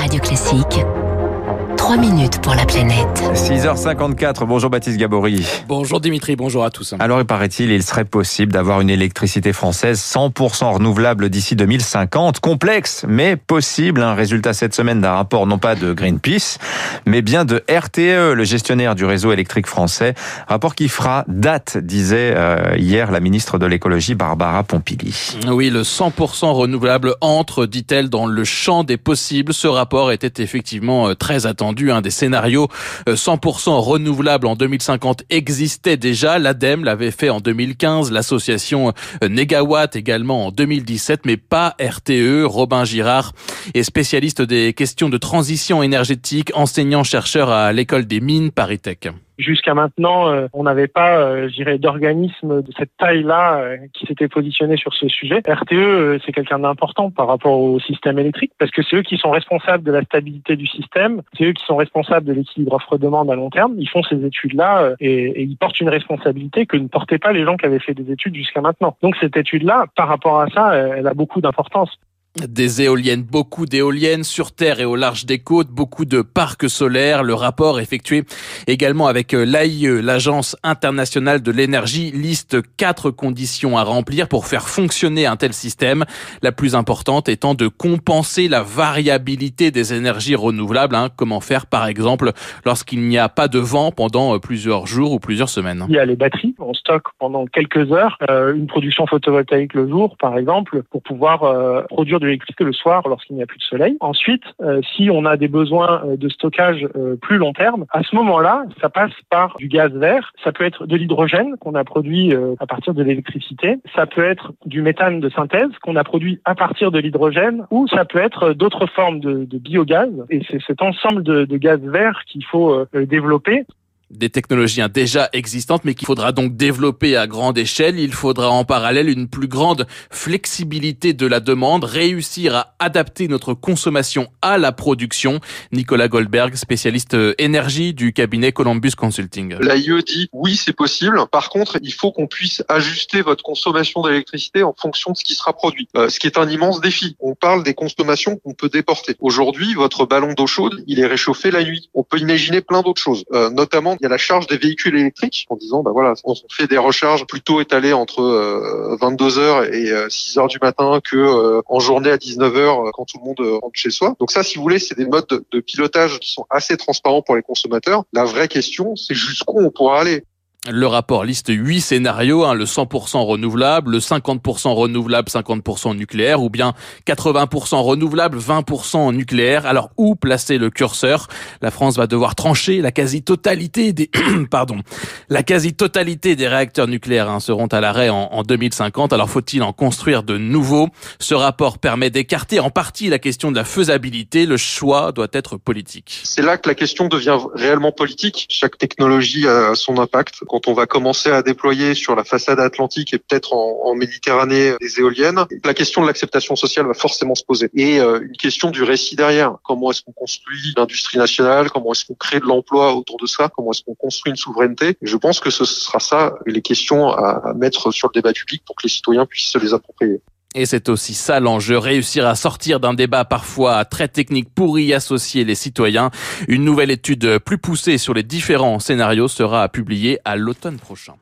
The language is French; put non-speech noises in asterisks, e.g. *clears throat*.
Radio Classique. 3 minutes pour la planète. 6h54, bonjour Baptiste Gabory. Bonjour Dimitri, bonjour à tous. Alors il paraît-il, il serait possible d'avoir une électricité française 100% renouvelable d'ici 2050. Complexe, mais possible. Un résultat cette semaine d'un rapport non pas de Greenpeace, mais bien de RTE, le gestionnaire du réseau électrique français. Rapport qui fera date, disait euh, hier la ministre de l'écologie Barbara Pompili. Oui, le 100% renouvelable entre, dit-elle, dans le champ des possibles. Ce rapport était effectivement euh, très attendu un des scénarios 100% euh, renouvelables en 2050 existait déjà. L'ADEME l'avait fait en 2015, l'association euh, Negawatt également en 2017, mais pas RTE. Robin Girard est spécialiste des questions de transition énergétique, enseignant-chercheur à l'école des mines Paris-Tech. Jusqu'à maintenant, euh, on n'avait pas, euh, je dirais, d'organisme de cette taille-là euh, qui s'était positionné sur ce sujet. RTE, c'est quelqu'un d'important par rapport au système électrique parce que c'est eux qui sont responsables de la stabilité du système, c'est eux qui sont responsables de l'équilibre offre-demande à long terme. Ils font ces études-là et, et ils portent une responsabilité que ne portaient pas les gens qui avaient fait des études jusqu'à maintenant. Donc cette étude-là, par rapport à ça, elle a beaucoup d'importance des éoliennes, beaucoup d'éoliennes sur terre et au large des côtes, beaucoup de parcs solaires. Le rapport effectué également avec euh, l'AIE, l'Agence internationale de l'énergie, liste quatre conditions à remplir pour faire fonctionner un tel système. La plus importante étant de compenser la variabilité des énergies renouvelables. Hein. Comment faire par exemple lorsqu'il n'y a pas de vent pendant euh, plusieurs jours ou plusieurs semaines? Il y a les batteries, on stocke pendant quelques heures euh, une production photovoltaïque le jour par exemple pour pouvoir produire de l'électricité le soir lorsqu'il n'y a plus de soleil. Ensuite, euh, si on a des besoins euh, de stockage euh, plus long terme, à ce moment-là, ça passe par du gaz vert. Ça peut être de l'hydrogène qu'on a produit à partir de l'électricité. Ça peut être du méthane de synthèse qu'on a produit à partir de l'hydrogène, ou ça peut être d'autres formes de, biogaz. Et c'est cet ensemble de, de gaz vert qu'il faut développer des technologies hein, déjà existantes, mais qu'il faudra donc développer à grande échelle. Il faudra en parallèle une plus grande flexibilité de la demande, réussir à adapter notre consommation à la production. Nicolas Goldberg, spécialiste euh, énergie du cabinet Columbus Consulting. L'AIE dit oui, c'est possible. Par contre, il faut qu'on puisse ajuster votre consommation d'électricité en fonction de ce qui sera produit, euh, ce qui est un immense défi. On parle des consommations qu'on peut déporter. Aujourd'hui, votre ballon d'eau chaude, il est réchauffé la nuit. On peut imaginer plein d'autres choses, euh, notamment il y a la charge des véhicules électriques en disant bah voilà, on fait des recharges plutôt étalées entre 22 euh, et 6 euh, du matin que euh, en journée à 19 h quand tout le monde rentre chez soi. Donc ça, si vous voulez, c'est des modes de pilotage qui sont assez transparents pour les consommateurs. La vraie question, c'est jusqu'où on pourra aller. Le rapport liste huit scénarios, hein, le 100% renouvelable, le 50% renouvelable, 50% nucléaire, ou bien 80% renouvelable, 20% nucléaire. Alors où placer le curseur? La France va devoir trancher la quasi-totalité des *clears throat* pardon, la quasi-totalité des réacteurs nucléaires hein, seront à l'arrêt en, en 2050. Alors faut-il en construire de nouveaux? Ce rapport permet d'écarter en partie la question de la faisabilité. Le choix doit être politique. C'est là que la question devient réellement politique. Chaque technologie a son impact quand on va commencer à déployer sur la façade atlantique et peut-être en, Méditerranée des éoliennes, la question de l'acceptation sociale va forcément se poser. Et euh, une question du récit derrière. Comment est-ce qu'on construit l'industrie nationale? Comment est-ce qu'on crée de l'emploi autour de ça? Comment est-ce qu'on construit une souveraineté? Je pense que ce sera ça les questions à mettre sur le débat public pour que les citoyens puissent se les approprier. Et c'est aussi ça l'enjeu, réussir à sortir d'un débat parfois très technique pour y associer les citoyens. Une nouvelle étude plus poussée sur les différents scénarios sera publiée à l'automne prochain.